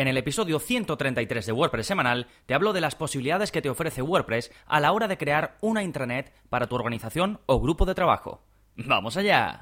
En el episodio 133 de WordPress semanal te hablo de las posibilidades que te ofrece WordPress a la hora de crear una intranet para tu organización o grupo de trabajo. ¡Vamos allá!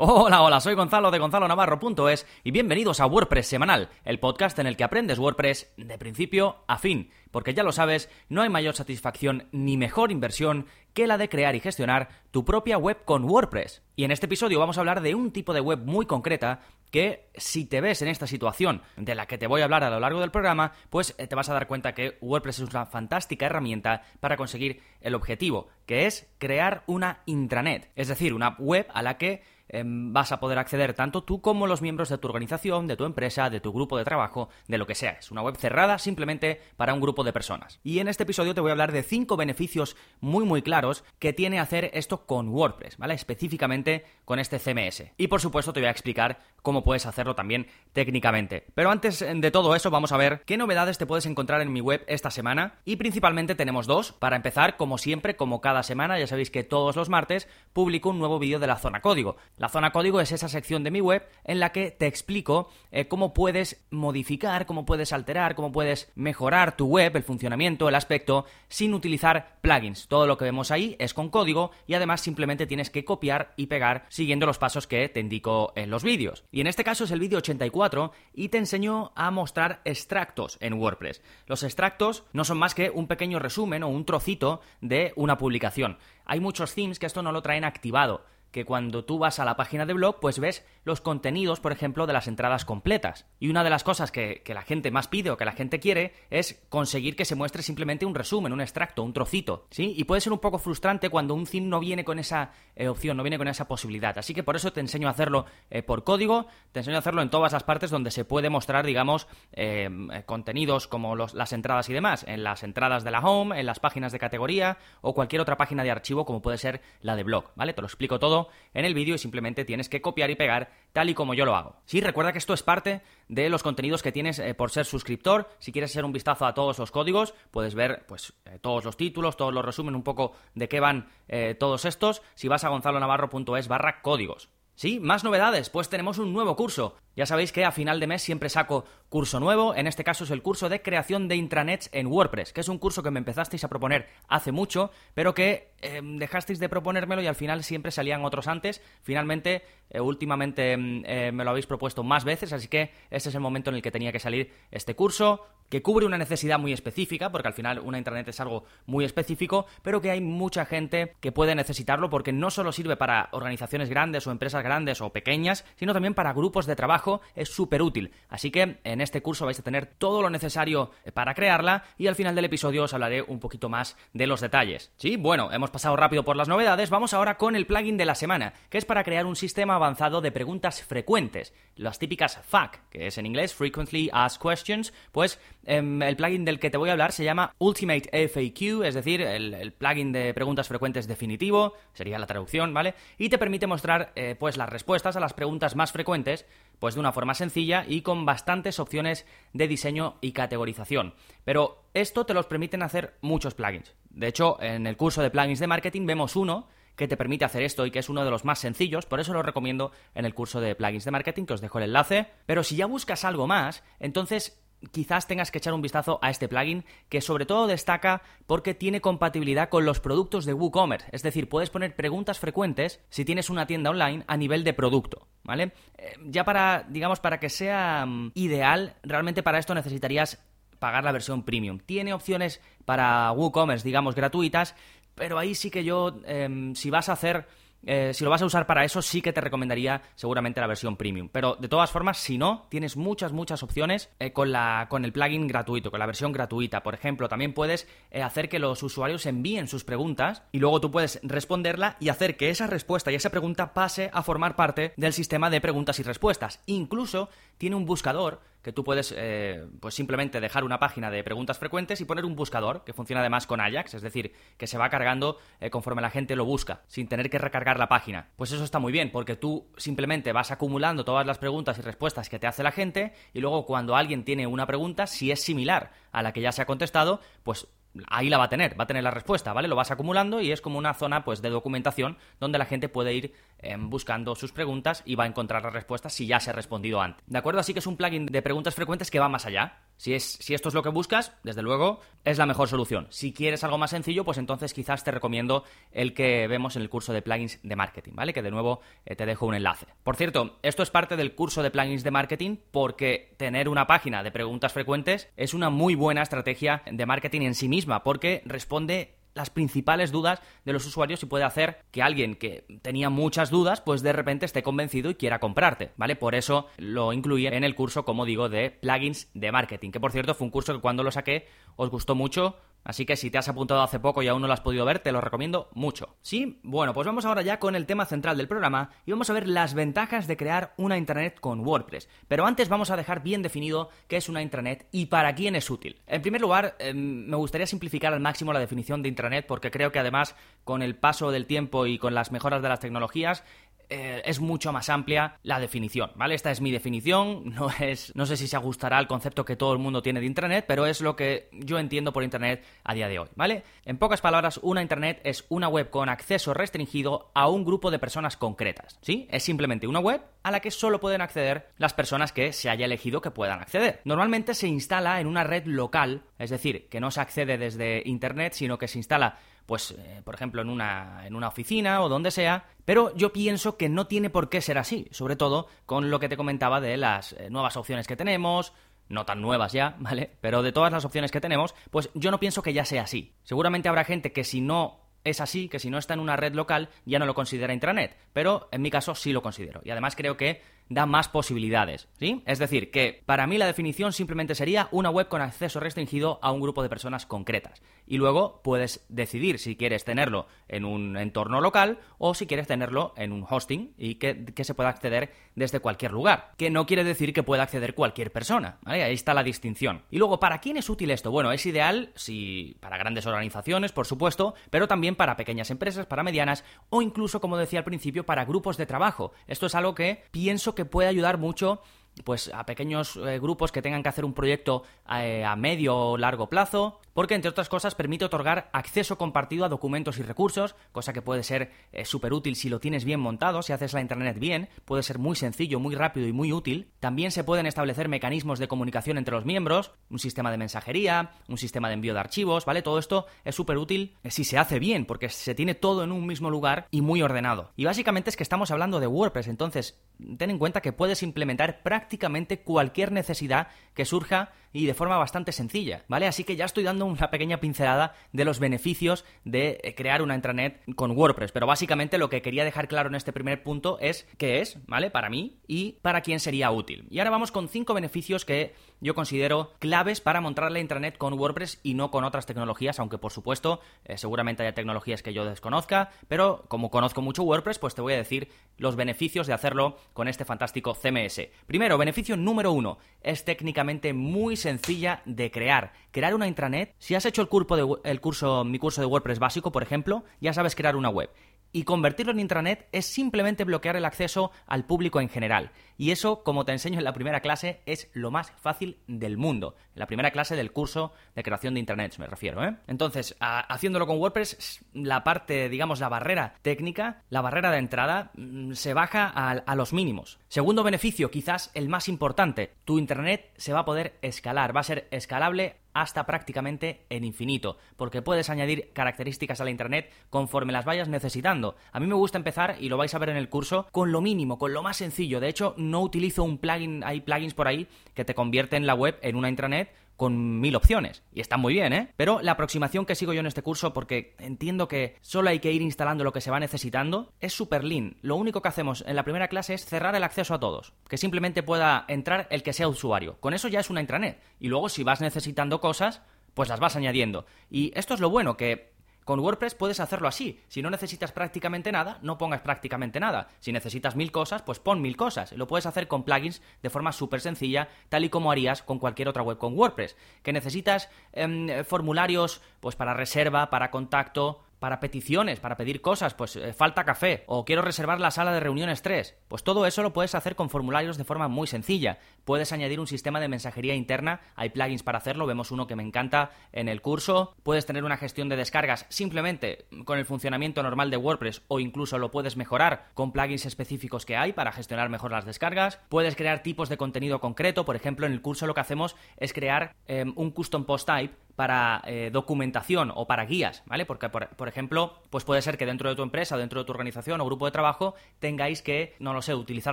Hola, hola, soy Gonzalo de gonzalonavarro.es y bienvenidos a WordPress Semanal, el podcast en el que aprendes WordPress de principio a fin, porque ya lo sabes, no hay mayor satisfacción ni mejor inversión que la de crear y gestionar tu propia web con WordPress. Y en este episodio vamos a hablar de un tipo de web muy concreta que si te ves en esta situación de la que te voy a hablar a lo largo del programa, pues eh, te vas a dar cuenta que WordPress es una fantástica herramienta para conseguir el objetivo, que es crear una intranet, es decir, una web a la que Em, vas a poder acceder tanto tú como los miembros de tu organización, de tu empresa, de tu grupo de trabajo, de lo que sea. Es una web cerrada simplemente para un grupo de personas. Y en este episodio te voy a hablar de cinco beneficios muy muy claros que tiene hacer esto con WordPress, ¿vale? Específicamente con este CMS. Y por supuesto te voy a explicar cómo puedes hacerlo también técnicamente. Pero antes de todo eso vamos a ver qué novedades te puedes encontrar en mi web esta semana. Y principalmente tenemos dos. Para empezar, como siempre, como cada semana, ya sabéis que todos los martes publico un nuevo vídeo de la zona código. La zona código es esa sección de mi web en la que te explico eh, cómo puedes modificar, cómo puedes alterar, cómo puedes mejorar tu web, el funcionamiento, el aspecto, sin utilizar plugins. Todo lo que vemos ahí es con código y además simplemente tienes que copiar y pegar siguiendo los pasos que te indico en los vídeos. Y en este caso es el vídeo 84 y te enseño a mostrar extractos en WordPress. Los extractos no son más que un pequeño resumen o un trocito de una publicación. Hay muchos themes que esto no lo traen activado que cuando tú vas a la página de blog, pues ves los contenidos, por ejemplo, de las entradas completas. Y una de las cosas que, la gente más pide o que la gente quiere es conseguir que se muestre simplemente un resumen, un extracto, un trocito, ¿sí? Y puede ser un poco frustrante cuando un theme no viene con esa eh, opción, no viene con esa posibilidad. Así que por eso te enseño a hacerlo eh, por código, te enseño a hacerlo en todas las partes donde se puede mostrar, digamos, eh, contenidos como las entradas y demás, en las entradas de la home, en las páginas de categoría o cualquier otra página de archivo como puede ser la de blog, ¿vale? Te lo explico todo en el vídeo y simplemente tienes que copiar y pegar tal y como yo lo hago. Sí, recuerda que esto es parte de los contenidos que tienes eh, por ser suscriptor. Si quieres hacer un vistazo a todos los códigos, puedes ver pues eh, todos los títulos, todos los resumen un poco de qué van eh, todos estos. Si vas a gonzalonavarro.es barra códigos. Sí, más novedades, pues tenemos un nuevo curso. Ya sabéis que a final de mes siempre saco curso nuevo, en este caso es el curso de creación de intranets en WordPress, que es un curso que me empezasteis a proponer hace mucho, pero que em, dejasteis de proponérmelo y al final siempre salían otros antes. Finalmente, eh, últimamente em, eh, me lo habéis propuesto más veces, así que este es el momento en el que tenía que salir este curso, que cubre una necesidad muy específica, porque al final una intranet es algo muy específico, pero que hay mucha gente que puede necesitarlo porque no solo sirve para organizaciones grandes o empresas grandes o pequeñas, sino también para grupos de trabajo es súper útil. Así que en este curso vais a tener todo lo necesario para crearla y al final del episodio os hablaré un poquito más de los detalles. Sí, bueno, hemos pasado rápido por las novedades, vamos ahora con el plugin de la semana, que es para crear un sistema avanzado de preguntas frecuentes, las típicas FAQ, que es en inglés Frequently Asked Questions, pues em, el plugin del que te voy a hablar se llama Ultimate FAQ, es decir, el, plugin de preguntas frecuentes definitivo, sería la traducción, ¿vale? Y te permite mostrar eh, pues las respuestas a las preguntas más frecuentes pues de una forma sencilla y con bastantes opciones de diseño y categorización. Pero esto te los permiten hacer muchos plugins. De hecho, en el curso de plugins de marketing vemos uno que te permite hacer esto y que es uno de los más sencillos, por eso lo recomiendo en el curso de plugins de marketing, que os dejo el enlace. Pero si ya buscas algo más, entonces quizás tengas que echar un vistazo a este plugin que sobre todo destaca porque tiene compatibilidad con los productos de WooCommerce, es decir, puedes poner preguntas frecuentes si tienes una tienda online a nivel de producto, ¿vale? Eh, ya para, digamos, para que sea mm, ideal, realmente para esto necesitarías pagar la versión premium. Tiene opciones para WooCommerce, digamos, gratuitas, pero ahí sí que yo, em, si vas a hacer eh, si lo vas a usar para eso, sí que te recomendaría seguramente la versión premium. Pero de todas formas, si no, tienes muchas, muchas opciones eh, con, la, con el plugin gratuito, con la versión gratuita. Por ejemplo, también puedes eh, hacer que los usuarios envíen sus preguntas y luego tú puedes responderla y hacer que esa respuesta y esa pregunta pase a formar parte del sistema de preguntas y respuestas. Incluso tiene un buscador que tú puedes eh, pues simplemente dejar una página de preguntas frecuentes y poner un buscador que funciona además con Ajax, es decir, que se va cargando eh, conforme la gente lo busca, sin tener que recargar la página. Pues eso está muy bien, porque tú simplemente vas acumulando todas las preguntas y respuestas que te hace la gente y luego cuando alguien tiene una pregunta, si es similar a la que ya se ha contestado, pues ahí la va a tener, va a tener la respuesta, ¿vale? Lo vas acumulando y es como una zona pues de documentación donde la gente puede ir em, buscando sus preguntas y va a encontrar las respuestas si ya se ha respondido antes. ¿De acuerdo? Así que es un plugin de preguntas frecuentes que va más allá. Si, es, si esto es lo que buscas, desde luego es la mejor solución. Si quieres algo más sencillo, pues entonces quizás te recomiendo el que vemos en el curso de plugins de marketing, ¿vale? Que de nuevo eh, te dejo un enlace. Por cierto, esto es parte del curso de plugins de marketing porque tener una página de preguntas frecuentes es una muy buena estrategia de marketing en sí misma porque responde las principales dudas de los usuarios y puede hacer que alguien que tenía muchas dudas, pues de repente esté convencido y quiera comprarte, ¿vale? Por eso lo incluí en el curso, como digo, de plugins de marketing, que por cierto fue un curso que cuando lo saqué os gustó mucho, Así que si te has apuntado hace poco y aún no lo has podido ver, te lo recomiendo mucho. ¿Sí? Bueno, pues vamos ahora ya con el tema central del programa y vamos a ver las ventajas de crear una intranet con WordPress. Pero antes vamos a dejar bien definido qué es una intranet y para quién es útil. En primer lugar, em, me gustaría simplificar al máximo la definición de intranet porque creo que además con el paso del tiempo y con las mejoras de las tecnologías eh, es mucho más amplia la definición, ¿vale? Esta es mi definición, no es, no sé si se ajustará al concepto que todo el mundo tiene de Internet, pero es lo que yo entiendo por Internet a día de hoy, ¿vale? En pocas palabras, una Internet es una web con acceso restringido a un grupo de personas concretas, ¿sí? Es simplemente una web a la que solo pueden acceder las personas que se haya elegido que puedan acceder. Normalmente se instala en una red local, es decir, que no se accede desde Internet, sino que se instala pues, eh, por ejemplo, en una, en una oficina o donde sea, pero yo pienso que no tiene por qué ser así, sobre todo con lo que te comentaba de las eh, nuevas opciones que tenemos, no tan nuevas ya, ¿vale? Pero de todas las opciones que tenemos, pues yo no pienso que ya sea así. Seguramente habrá gente que si no es así, que si no está en una red local ya no lo considera intranet, pero en mi caso sí lo considero. Y además creo que da más posibilidades, ¿sí? Es decir, que para mí la definición simplemente sería una web con acceso restringido a un grupo de personas concretas. Y luego puedes decidir si quieres tenerlo en un entorno local o si quieres tenerlo en un hosting y que, se pueda acceder desde cualquier lugar. Que no quiere decir que pueda acceder cualquier persona, Ahí está la distinción. Y luego, ¿para quién es útil esto? Bueno, es ideal si para grandes organizaciones, por supuesto, pero también para pequeñas empresas, para medianas o incluso, como decía al principio, para grupos de trabajo. Esto es algo que pienso que puede ayudar mucho pues a pequeños eh, grupos que tengan que hacer un proyecto eh, a medio o largo plazo, porque entre otras cosas permite otorgar acceso compartido a documentos y recursos, cosa que puede ser eh, súper útil si lo tienes bien montado, si haces la internet bien, puede ser muy sencillo, muy rápido y muy útil. También se pueden establecer mecanismos de comunicación entre los miembros, un sistema de mensajería, un sistema de envío de archivos, ¿vale? Todo esto es súper útil si se hace bien, porque se tiene todo en un mismo lugar y muy ordenado. Y básicamente es que estamos hablando de WordPress, entonces ten en cuenta que puedes implementar prácticamente cualquier necesidad que surja y de forma bastante sencilla, ¿vale? Así que ya estoy dando una pequeña pincelada de los beneficios de eh, crear una intranet con WordPress, pero básicamente lo que quería dejar claro en este primer punto es qué es, ¿vale? Para mí y para quién sería útil. Y ahora vamos con cinco beneficios que yo considero claves para montar la intranet con WordPress y no con otras tecnologías, aunque por supuesto eh, seguramente haya tecnologías que yo desconozca, pero como conozco mucho WordPress, pues te voy a decir los beneficios de hacerlo con este fantástico CMS. Primero, beneficio número uno, es técnicamente muy sencilla de crear. Crear una intranet, si has hecho el curso, mi curso de WordPress básico, por ejemplo, ya sabes crear una web y convertirlo en intranet es simplemente bloquear el acceso al público en general. Y eso, como te enseño en la primera clase, es lo más fácil del mundo. La primera clase del curso de creación de intranets, me refiero. ¿eh? Entonces, haciéndolo con WordPress, la parte, digamos, la barrera técnica, la barrera de entrada, mm, se baja a, los mínimos. Segundo beneficio, quizás el más importante, tu internet se va a poder escalar, va a ser escalable hasta prácticamente en infinito, porque puedes añadir características a la Internet conforme las vayas necesitando. A mí me gusta empezar, y lo vais a ver en el curso, con lo mínimo, con lo más sencillo. De hecho, no utilizo un plugin, hay plugins por ahí que te convierten la web en una intranet con mil opciones. Y está muy bien, ¿eh? Pero la aproximación que sigo yo en este curso, porque entiendo que solo hay que ir instalando lo que se va necesitando, es super lean. Lo único que hacemos en la primera clase es cerrar el acceso a todos. Que simplemente pueda entrar el que sea usuario. Con eso ya es una intranet. Y luego si vas necesitando cosas, pues las vas añadiendo. Y esto es lo bueno, que con WordPress puedes hacerlo así. Si no necesitas prácticamente nada, no pongas prácticamente nada. Si necesitas mil cosas, pues pon mil cosas. Lo puedes hacer con plugins de forma súper sencilla, tal y como harías con cualquier otra web con WordPress. Que necesitas em, formularios pues para reserva, para contacto, para peticiones, para pedir cosas, pues eh, falta café o quiero reservar la sala de reuniones 3. Pues todo eso lo puedes hacer con formularios de forma muy sencilla. Puedes añadir un sistema de mensajería interna, hay plugins para hacerlo, vemos uno que me encanta en el curso. Puedes tener una gestión de descargas simplemente con el funcionamiento normal de WordPress o incluso lo puedes mejorar con plugins específicos que hay para gestionar mejor las descargas. Puedes crear tipos de contenido concreto, por ejemplo, en el curso lo que hacemos es crear em, un custom post type para eh, documentación o para guías, ¿vale? Porque, por, ejemplo, pues puede ser que dentro de tu empresa, dentro de tu organización o grupo de trabajo tengáis que, no lo sé, utilizar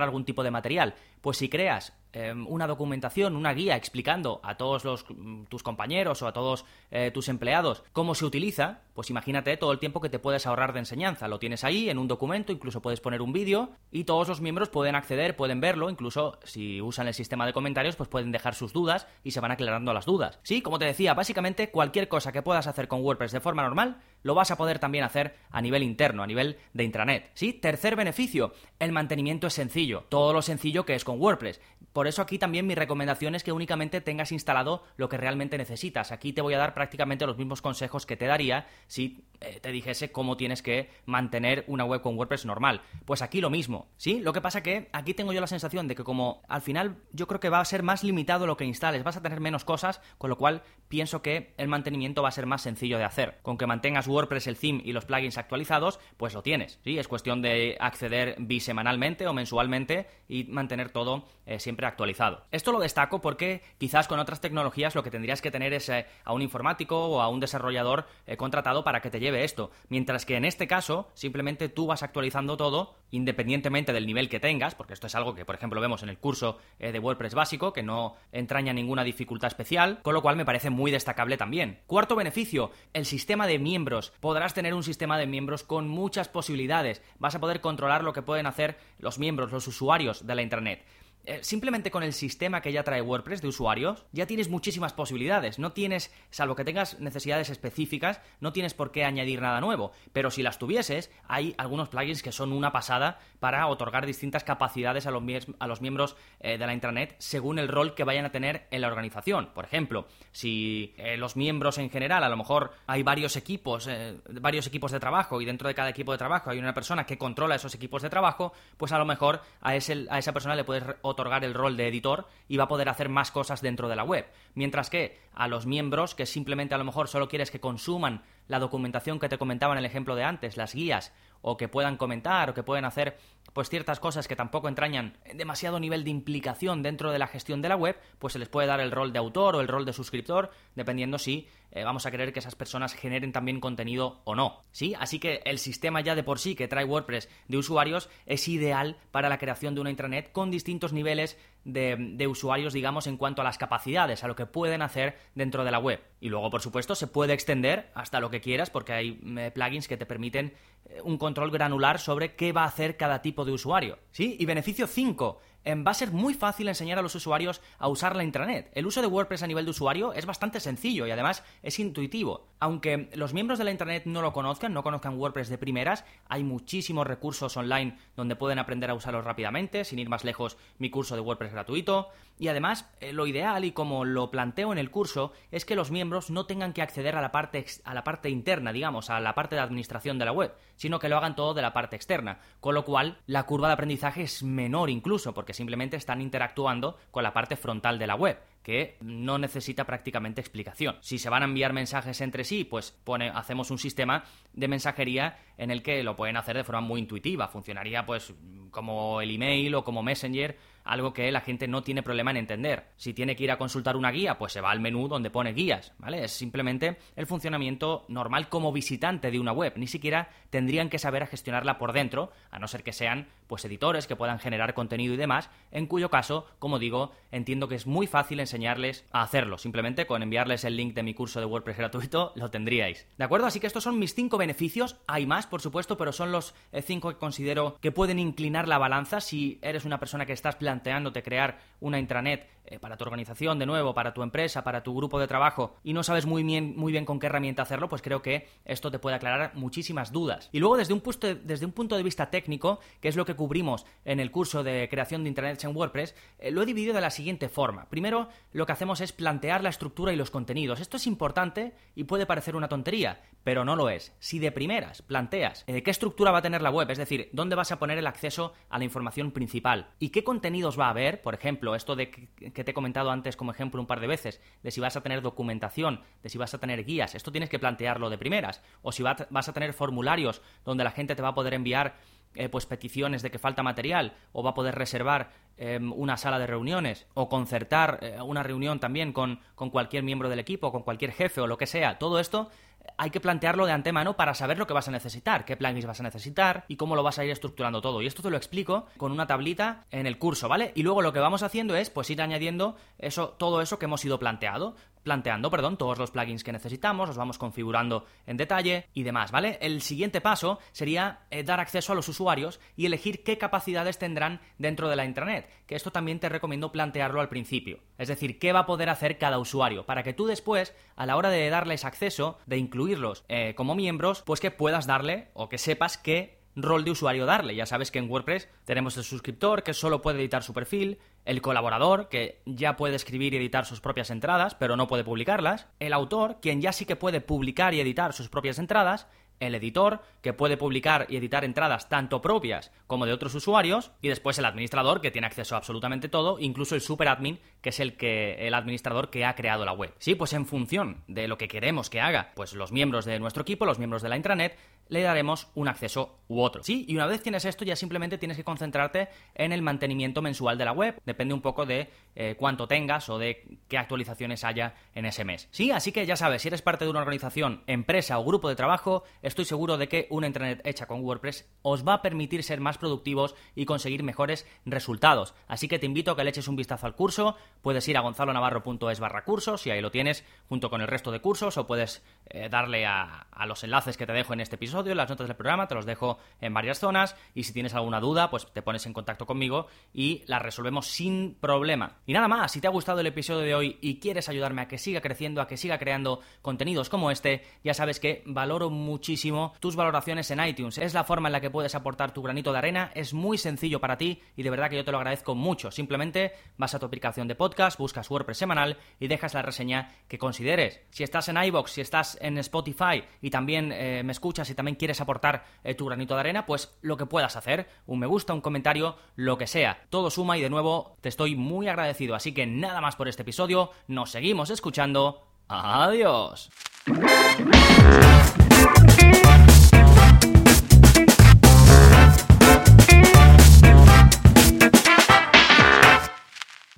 algún tipo de material. Pues si creas em, una documentación, una guía explicando a todos los, mm, tus compañeros o a todos eh, tus empleados cómo se utiliza, pues imagínate todo el tiempo que te puedes ahorrar de enseñanza. Lo tienes ahí en un documento, incluso puedes poner un vídeo y todos los miembros pueden acceder, pueden verlo, incluso si usan el sistema de comentarios, pues pueden dejar sus dudas y se van aclarando las dudas. Sí, como te decía, básicamente cualquier cosa que puedas hacer con WordPress de forma normal, lo vas a poder también hacer a nivel interno, a nivel de intranet. ¿Sí? Tercer beneficio, el mantenimiento es sencillo, todo lo sencillo que es con WordPress. Por eso aquí también mi recomendación es que únicamente tengas instalado lo que realmente necesitas. Aquí te voy a dar prácticamente los mismos consejos que te daría si eh, te dijese cómo tienes que mantener una web con WordPress normal. Pues aquí lo mismo, ¿sí? Lo que pasa que aquí tengo yo la sensación de que como al final yo creo que va a ser más limitado lo que instales, vas a tener menos cosas, con lo cual pienso que el mantenimiento va a ser más sencillo de hacer. Con que mantengas WordPress, el theme y los plugins actualizados, pues lo tienes, ¿sí? Es cuestión de acceder bisemanalmente o mensualmente y mantener todo eh, siempre actualizado. Esto lo destaco porque quizás con otras tecnologías lo que tendrías que tener es eh, a un informático o a un desarrollador eh, contratado para que te lleve esto, mientras que en este caso simplemente tú vas actualizando todo independientemente del nivel que tengas, porque esto es algo que por ejemplo vemos en el curso de WordPress básico, que no entraña ninguna dificultad especial, con lo cual me parece muy destacable también. Cuarto beneficio, el sistema de miembros. Podrás tener un sistema de miembros con muchas posibilidades, vas a poder controlar lo que pueden hacer los miembros, los usuarios de la Internet. Eh, simplemente con el sistema que ya trae WordPress de usuarios, ya tienes muchísimas posibilidades. No tienes, salvo que tengas necesidades específicas, no tienes por qué añadir nada nuevo. Pero si las tuvieses, hay algunos plugins que son una pasada para otorgar distintas capacidades a los, a los miembros eh, de la intranet según el rol que vayan a tener en la organización. Por ejemplo, si eh, los miembros en general, a lo mejor hay varios equipos, varios equipos de trabajo y dentro de cada equipo de trabajo hay una persona que controla esos equipos de trabajo, pues a lo mejor a, a esa persona le puedes otorgar el rol de editor y va a poder hacer más cosas dentro de la web. Mientras que a los miembros, que simplemente a lo mejor solo quieres que consuman la documentación que te comentaba en el ejemplo de antes, las guías, o que puedan comentar, o que pueden hacer pues ciertas cosas que tampoco entrañan demasiado nivel de implicación dentro de la gestión de la web, pues se les puede dar el rol de autor o el rol de suscriptor, dependiendo si eh, vamos a querer que esas personas generen también contenido o no. ¿Sí? Así que el sistema ya de por sí que trae WordPress de usuarios es ideal para la creación de una intranet con distintos niveles de, usuarios, digamos, en cuanto a las capacidades, a lo que pueden hacer dentro de la web. Y luego, por supuesto, se puede extender hasta lo que quieras porque hay eh, plugins que te permiten eh, un control granular sobre qué va a hacer cada tipo de usuario. ¿Sí? Y beneficio 5, Em, va a ser muy fácil enseñar a los usuarios a usar la intranet. El uso de WordPress a nivel de usuario es bastante sencillo y además es intuitivo. Aunque los miembros de la intranet no lo conozcan, no conozcan WordPress de primeras, hay muchísimos recursos online donde pueden aprender a usarlos rápidamente, sin ir más lejos, mi curso de WordPress gratuito. Y además, eh, lo ideal y como lo planteo en el curso es que los miembros no tengan que acceder a la parte a la parte interna, digamos, a la parte de administración de la web, sino que lo hagan todo de la parte externa, con lo cual la curva de aprendizaje es menor incluso, porque simplemente están interactuando con la parte frontal de la web que no necesita prácticamente explicación. Si se van a enviar mensajes entre sí, pues hacemos un sistema de mensajería en el que lo pueden hacer de forma muy intuitiva. Funcionaría pues como el email o como Messenger algo que la gente no tiene problema en entender. Si tiene que ir a consultar una guía, pues se va al menú donde pone guías, ¿vale? Es simplemente el funcionamiento normal como visitante de una web. Ni siquiera tendrían que saber gestionarla por dentro, a no ser que sean pues editores que puedan generar contenido y demás, en cuyo caso, como digo, entiendo que es muy fácil enseñarles a hacerlo. Simplemente con enviarles el link de mi curso de WordPress gratuito lo tendríais. ¿De acuerdo? Así que estos son mis cinco beneficios. Hay más, por supuesto, pero son los eh, cinco que considero que pueden inclinar la balanza si eres una persona que estás planteándote crear una intranet eh, para tu organización, de nuevo, para tu empresa, para tu grupo de trabajo, y no sabes muy bien, muy bien con qué herramienta hacerlo, pues creo que esto te puede aclarar muchísimas dudas. Y luego, desde un, desde un punto de vista técnico, que es lo que cubrimos en el curso de creación de Internet en WordPress, eh, lo he dividido de la siguiente forma. Primero, lo que hacemos es plantear la estructura y los contenidos. Esto es importante y puede parecer una tontería, pero no lo es. Si de primeras planteas eh, qué estructura va a tener la web, es decir, dónde vas a poner el acceso a la información principal y qué contenidos va a haber, por ejemplo, esto de que te he comentado antes como ejemplo un par de veces, de si vas a tener documentación, de si vas a tener guías, esto tienes que plantearlo de primeras, o si vas a tener formularios donde la gente te va a poder enviar eh, pues peticiones de que falta material o va a poder reservar em, una sala de reuniones o concertar eh, una reunión también con, con cualquier miembro del equipo, con cualquier jefe o lo que sea. Todo esto hay que plantearlo de antemano para saber lo que vas a necesitar, qué plugins vas a necesitar y cómo lo vas a ir estructurando todo. Y esto te lo explico con una tablita en el curso, ¿vale? Y luego lo que vamos haciendo es pues ir añadiendo eso, todo eso que hemos ido planteado planteando, perdón, todos los plugins que necesitamos, los vamos configurando en detalle y demás, ¿vale? El siguiente paso sería eh, dar acceso a los usuarios y elegir qué capacidades tendrán dentro de la Internet, que esto también te recomiendo plantearlo al principio. Es decir, qué va a poder hacer cada usuario, para que tú después, a la hora de darles acceso, de incluirlos eh, como miembros, pues que puedas darle o que sepas qué rol de usuario darle. Ya sabes que en WordPress tenemos el suscriptor que solo puede editar su perfil, el colaborador, que ya puede escribir y editar sus propias entradas, pero no puede publicarlas, el autor, quien ya sí que puede publicar y editar sus propias entradas, el editor, que puede publicar y editar entradas tanto propias como de otros usuarios, y después el administrador, que tiene acceso a absolutamente todo, incluso el superadmin, que es el que el administrador que ha creado la web. Sí, pues en función de lo que queremos que haga, pues los miembros de nuestro equipo, los miembros de la intranet, le daremos un acceso u otro. Sí, y una vez tienes esto ya simplemente tienes que concentrarte en el mantenimiento mensual de la web, depende un poco de eh, cuánto tengas o de qué actualizaciones haya en ese mes. Sí, así que ya sabes, si eres parte de una organización, empresa o grupo de trabajo, estoy seguro de que una internet hecha con WordPress os va a permitir ser más productivos y conseguir mejores resultados. Así que te invito a que le eches un vistazo al curso, puedes ir a gonzalonavarro.es barra cursos y ahí lo tienes junto con el resto de cursos o puedes eh, darle a los enlaces que te dejo en este episodio las notas del programa, te los dejo en varias zonas y si tienes alguna duda, pues te pones en contacto conmigo y la resolvemos sin problema. Y nada más, si te ha gustado el episodio de hoy y quieres ayudarme a que siga creciendo, a que siga creando contenidos como este, ya sabes que valoro muchísimo tus valoraciones en iTunes. Es la forma en la que puedes aportar tu granito de arena, es muy sencillo para ti y de verdad que yo te lo agradezco mucho. Simplemente vas a tu aplicación de podcast, buscas WordPress semanal y dejas la reseña que consideres. Si estás en iBox, si estás en Spotify y también eh, me escuchas y también quieres aportar eh, tu granito de arena, pues lo que puedas hacer, un me gusta, un comentario, lo que sea. Todo suma y de nuevo te estoy muy agradecido. Así que nada más por este episodio, nos seguimos escuchando. Adiós.